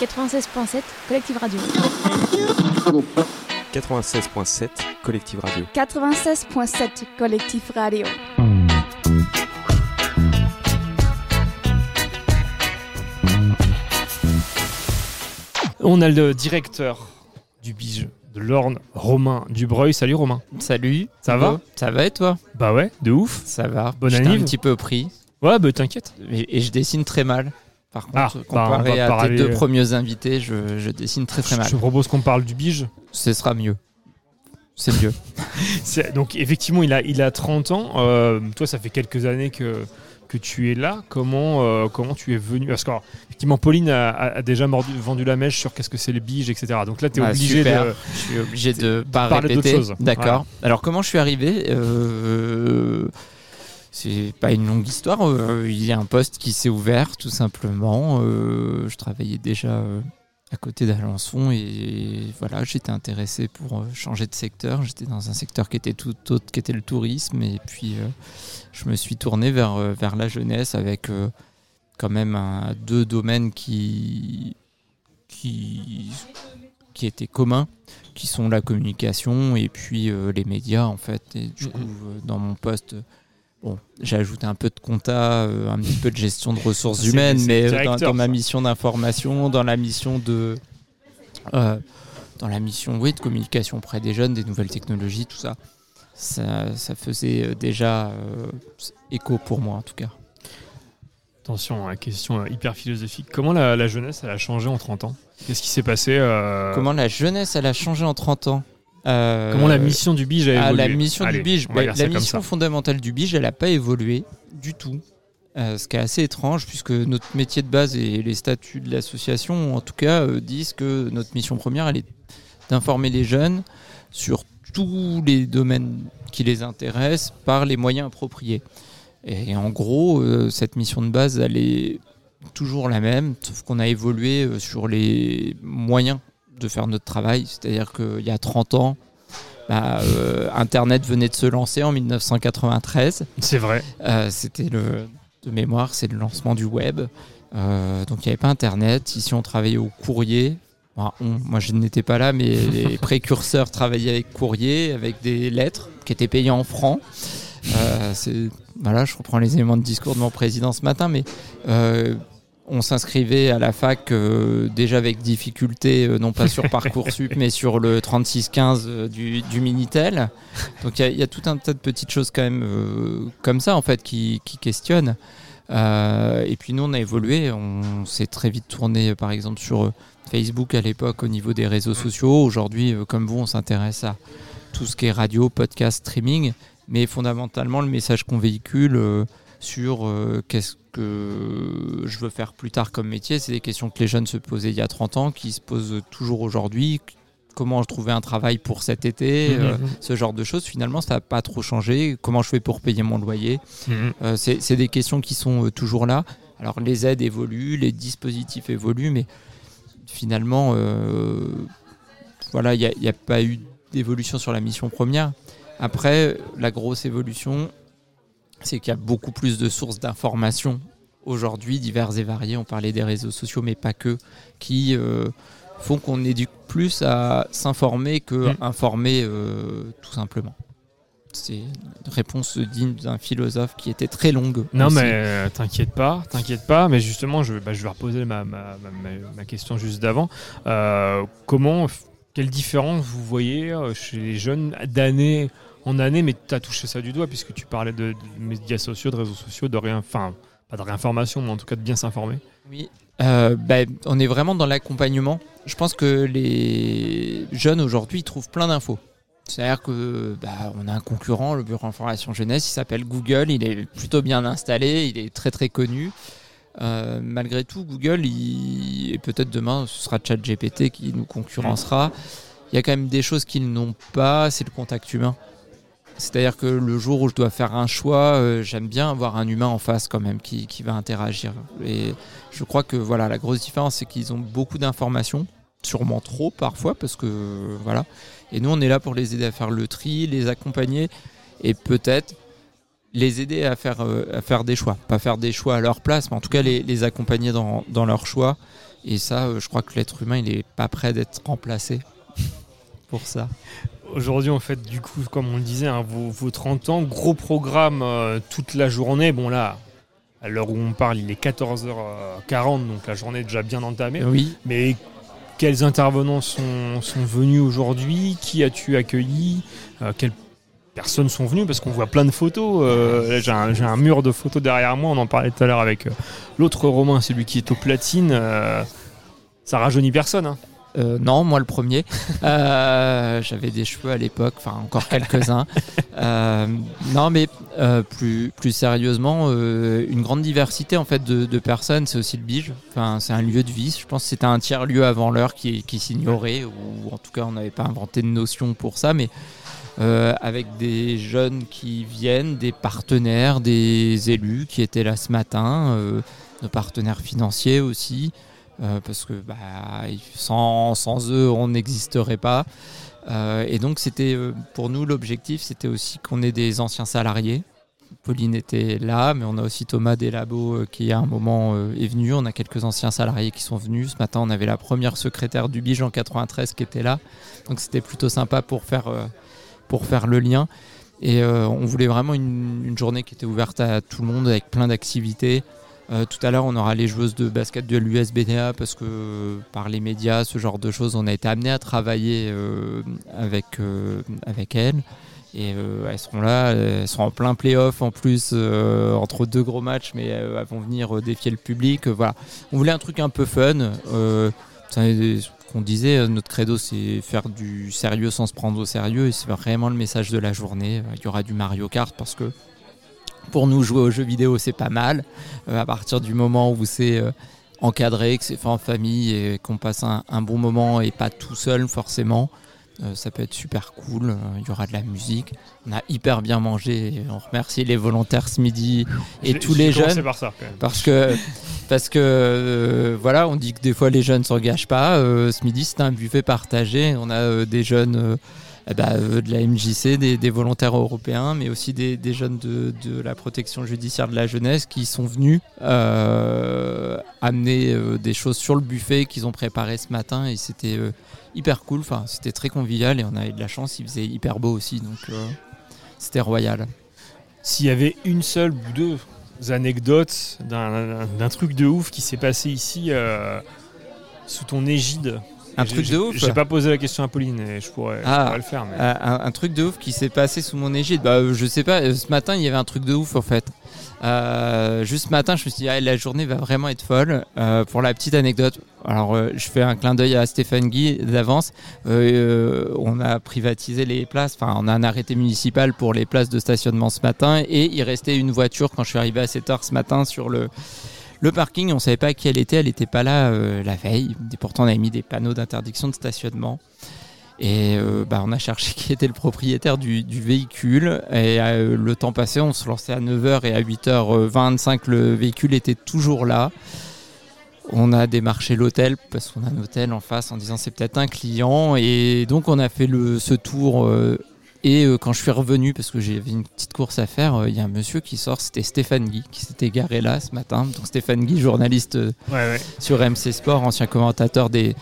96.7 Collective Radio. 96.7 Collective Radio. 96.7 Collective Radio. On a le directeur du Bige de l'Orne, Romain Dubreuil. Salut Romain. Salut. Ça va Ça va et toi? Bah ouais, de ouf. Ça va. Bonne année. un petit peu pris. Ouais, bah t'inquiète. Et, et je dessine très mal. Par contre, Ah, bah, comparé à parler- tes deux premiers invités, je, je dessine très très Je mal. te propose qu'on parle du Bige. Ce sera mieux. C'est mieux. Donc effectivement, il a, il a 30 ans. Euh, toi, ça fait quelques années que, que tu es là. Comment, euh, comment tu es venu? Parce que alors, effectivement, Pauline a, déjà mordu- vendu la mèche sur qu'est-ce que c'est le Bige, etc. Donc là, tu es Ah, obligé super. de... Je suis obligé de pas parler d'autre répéter. chose. D'accord. Alors comment je suis arrivé Euh, C'est pas une longue histoire. euh, il y a un poste qui s'est ouvert, tout simplement. Euh, je travaillais déjà euh, à côté d'Alençon et voilà, j'étais intéressé pour changer de secteur. J'étais dans un secteur qui était tout autre, qui était le tourisme, et puis je me suis tourné vers vers la jeunesse avec quand même un- deux domaines qui qui qui étaient communs qui sont la communication et puis les médias en fait. Et du coup, dans mon poste, bon, j'ai ajouté un peu de compta, euh, un petit peu de gestion de ressources humaines, mais euh, dans, ma mission d'information, dans la mission de, euh, dans la mission, oui, de communication auprès des jeunes, des nouvelles technologies, tout ça, ça, ça faisait déjà euh, écho pour moi en tout cas. Attention, la question hyper philosophique. Comment la, la jeunesse, elle a changé en 30 ans? Qu'est-ce qui s'est passé euh, Comment la jeunesse, elle a changé en 30 ans? Euh, comment la mission du Bige a Ah, évolué la mission Allez, du Bige, bah, la fondamentale du Bige, elle n'a pas évolué du tout. Euh, ce qui est assez étrange, puisque notre métier de base et les statuts de l'association, en tout cas, euh, disent que notre mission première, elle est d'informer les jeunes sur tous les domaines qui les intéressent par les moyens appropriés. Et en gros, cette mission de base, elle est toujours la même, sauf qu'on a évolué sur les moyens de faire notre travail. C'est-à-dire qu'il y a 30 ans, bah, euh, Internet venait de se lancer en 1993. C'est vrai. Euh, C'était le de mémoire, c'est le lancement du web. Euh, donc il n'y avait pas Internet. Ici, on travaillait au courrier. Enfin, on- moi, je n'étais pas là, mais les précurseurs travaillaient avec courrier, avec des lettres qui étaient payées en francs. C'est- voilà, je reprends les éléments de discours de mon président ce matin, mais on s'inscrivait à la fac euh, déjà avec difficulté, euh, non pas sur Parcoursup, mais sur le 3615 euh, du, du Minitel. Donc il y a- il y, a tout un tas de petites choses quand même comme ça en fait qui, qui questionnent. Et puis nous on a évolué, on s'est très vite tourné par exemple sur Facebook à l'époque au niveau des réseaux sociaux. Aujourd'hui, comme vous, on s'intéresse à tout ce qui est radio, podcast, streaming, mais fondamentalement le message qu'on véhicule sur euh, qu'est-ce que je veux faire plus tard comme métier, c'est des questions que les jeunes se posaient il y a 30 ans, qui se posent toujours aujourd'hui. Comment je trouvais un travail pour cet été, euh, Mhm. ce genre de choses. Finalement, ça n'a pas trop changé. Comment je fais pour payer mon loyer Mhm. euh, c'est des questions qui sont euh, toujours là. Alors les aides évoluent, les dispositifs évoluent, mais finalement, euh, voilà, il n'y a pas eu d'évolution sur la mission première. Après, la grosse évolution, c'est qu'il y a beaucoup plus de sources d'informations aujourd'hui, diverses et variées. On parlait des réseaux sociaux, mais pas que, qui euh, font qu'on éduque plus à s'informer que Mm. informer euh, tout simplement. C'est une réponse digne d'un philosophe qui était très longue. Non, aussi. mais euh, t'inquiète pas, t'inquiète pas. Mais justement, je, bah, je vais reposer ma, ma, ma- ma- ma question juste d'avant. Comment, quelle différence vous voyez chez les jeunes d'année en année Mais tu as touché ça du doigt puisque tu parlais de, médias sociaux, de réseaux sociaux, de rien, enfin, pas de réinformation, mais en tout cas de bien s'informer. Oui, Euh, bah, on est vraiment dans l'accompagnement. Je pense que les jeunes aujourd'hui trouvent plein d'infos. C'est-à-dire que bah, on a un concurrent, le Bureau Information Jeunesse, il s'appelle Google, il est plutôt bien installé, il est très très connu. Euh, malgré tout, Google, et peut-être demain ce sera ChatGPT qui nous concurrencera. Il y a quand même des choses qu'ils n'ont pas, c'est le contact humain. C'est-à-dire que le jour où je dois faire un choix, euh, j'aime bien avoir un humain en face quand même qui, qui va interagir. Et je crois que voilà, la grosse différence, c'est qu'ils ont beaucoup d'informations, sûrement trop parfois, parce que voilà. Et nous, on est là pour les aider à faire le tri, les accompagner et peut-être les aider à faire, euh, à faire des choix. Pas faire des choix à leur place, mais en tout cas les, les accompagner dans, dans leurs choix. Et ça, euh, je crois que l'être humain, il n'est pas prêt d'être remplacé pour ça. Aujourd'hui, en fait, du coup, comme on le disait, hein, vos, vos 30 ans, gros programme euh, toute la journée. Bon, là, à l'heure où on parle, il est 14h40, donc la journée est déjà bien entamée. Oui, Mais quels intervenants sont, sont venus aujourd'hui? Qui as-tu accueilli? Euh, Quelles personnes sont venues? Parce qu'on voit plein de photos. Euh, j'ai, un, mur de photos derrière moi. On en parlait tout à l'heure avec l'autre Romain, celui qui est au platine. Ça rajeunit personne. hein. Euh, non, moi le premier. Euh, J'avais des cheveux à l'époque, enfin encore quelques-uns. Euh, non, mais plus, plus sérieusement, une grande diversité en fait de, de personnes, c'est aussi le Bige. Enfin, c'est un lieu de vie. Je pense que c'était un tiers lieu avant l'heure qui, qui s'ignorait, ou en tout cas on n'avait pas inventé de notion pour ça, mais avec des jeunes qui viennent, des partenaires, des élus qui étaient là ce matin, nos partenaires financiers aussi. Euh, parce que bah, sans, sans eux, on n'existerait pas. Euh, et donc, c'était euh, pour nous l'objectif, c'était aussi qu'on ait des anciens salariés. Pauline était là, mais on a aussi Thomas Delabo euh, qui à un moment est venu. On a quelques anciens salariés qui sont venus. Ce matin, on avait la première secrétaire du Bige en 93 qui était là. Donc, c'était plutôt sympa pour faire, pour faire le lien. Et on voulait vraiment une journée qui était ouverte à tout le monde avec plein d'activités. Euh, tout à l'heure, on aura les joueuses de basket de l'USBDA parce que par les médias, ce genre de choses, on a été amené à travailler euh, avec, euh, avec elles. Et elles seront là, elles seront en plein playoff en plus, entre deux gros matchs, mais elles vont venir défier le public. Voilà. On voulait un truc un peu fun. Ce qu'on disait, notre credo, c'est faire du sérieux sans se prendre au sérieux. Et c'est vraiment le message de la journée. Il y aura du Mario Kart parce que pour nous, jouer aux jeux vidéo, c'est pas mal. Euh, à partir du moment où c'est euh, encadré, que c'est fait en famille et qu'on passe un, un bon moment et pas tout seul forcément, euh, ça peut être super cool. Il y aura de la musique. On a hyper bien mangé. On remercie les volontaires ce midi et tous les jeunes par ça, quand même. parce que parce que euh, voilà, on dit que des fois les jeunes s'engagent pas. Euh, ce midi, c'était un buffet partagé. On a euh, des jeunes euh, de la MJC, des, volontaires européens, mais aussi des, jeunes de, de la protection judiciaire de la jeunesse qui sont venus euh, amener euh, des choses sur le buffet qu'ils ont préparé ce matin et c'était euh, hyper cool. Enfin, c'était très convivial et on a eu de la chance. Il faisait hyper beau aussi, donc c'était royal. S'il y avait une seule ou deux anecdotes d'un truc de ouf qui s'est passé ici sous ton égide. Un truc de ouf J'ai pas posé la question à Pauline et je pourrais, je Ah. pourrais le faire. Mais... Un, un truc de ouf qui s'est passé sous mon égide. Bah, euh, je sais pas, euh, ce matin il y avait un truc de ouf en fait. Euh, juste ce matin, je me suis dit, ah, la journée va vraiment être folle. Euh, pour la petite anecdote, alors euh, je fais un clin d'œil à Stéphane Guy d'avance. On a privatisé les places, enfin, on a un arrêté municipal pour les places de stationnement ce matin et il restait une voiture quand je suis arrivé à 7h ce matin sur le. Le parking, on savait pas qui elle était, elle n'était pas là euh, la veille. Et pourtant, on avait mis des panneaux d'interdiction de stationnement. Et euh, bah, on a cherché qui était le propriétaire du, du véhicule. Et euh, le temps passé, on se lançait à 9h et à 8h25, le véhicule était toujours là. On a démarché l'hôtel parce qu'on a un hôtel en face en disant c'est peut-être un client. Et donc on a fait le, ce tour. Et euh, quand je suis revenu, parce que j'avais une petite course à faire, euh, il y a un monsieur qui sort, c'était Stéphane Guy, qui s'était garé là ce matin. Donc Stéphane Guy, journaliste euh, Ouais, ouais. sur MC Sport, ancien commentateur des,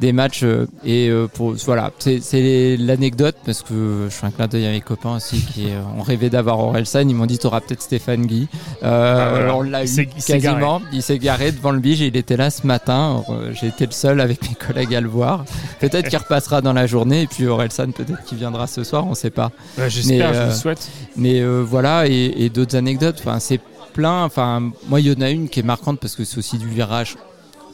des matchs. euh, et euh, pour, voilà, c'est- l'anecdote parce que je fais un clin d'œil à mes copains aussi qui euh, ont rêvé d'avoir Orelsan. Ils m'ont dit T'auras peut-être Stéphane Guy. Euh, Ah, voilà. On l'a eu il quasiment. Il s'est garé devant le bige et il était là ce matin. J'ai été le seul avec mes collègues à le voir. Peut-être qu'il repassera dans la journée et puis Orelsan, peut-être qu'il viendra ce soir, on sait pas. Ouais, J'espère, je euh, le souhaite. Mais euh, voilà, et, et d'autres anecdotes. Enfin, c'est plein. Enfin, moi, il y en a une qui est marquante parce que c'est aussi du virage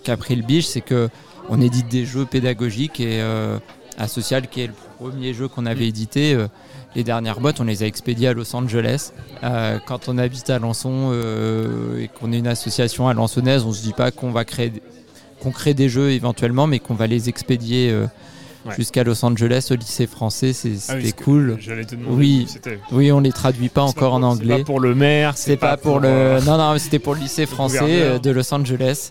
qu'a pris le biche, c'est que on édite des jeux pédagogiques et euh, Asocial, qui est le premier jeu qu'on avait édité. euh, les dernières boîtes, on les a expédiées à Los Angeles. Euh, quand on habite à Lançon et qu'on est une association à Lançonnaise, on se dit pas qu'on va créer, qu'on crée des jeux éventuellement, mais qu'on va les expédier Ouais. jusqu'à Los Angeles au lycée français. Ah oui, C'était cool. Te. Oui. Oui, on les traduit pas encore pas en pour- C'est anglais. pas pour le maire. C'est pas, pour, euh, le. Non, non, c'était pour le lycée français de Los Angeles.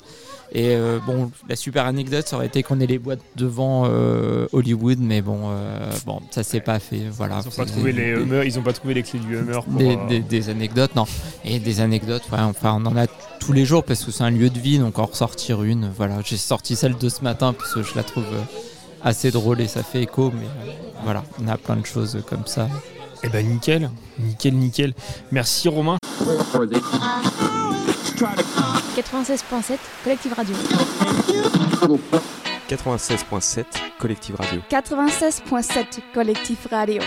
Et euh, bon, la super anecdote, ça aurait été qu'on ait les boîtes devant euh, Hollywood, mais bon, euh, bon, ça s'est pas fait. Voilà. Ils ont pas trouvé les Hummers, ils ont pas trouvé les clés du Hummer. Pour, des, euh, des- des anecdotes, non. Et des anecdotes, ouais, enfin, on en a tous les jours parce que c'est un lieu de vie, donc en ressortir une. Voilà, j'ai sorti celle de ce matin parce que je la trouve assez drôle et ça fait écho, mais euh, voilà, on a plein de choses comme ça. Eh ben nickel, nickel, nickel. Merci Romain. 96.7 Collectif Radio. 96.7 Collective Radio. 96.7 Collectif Radio.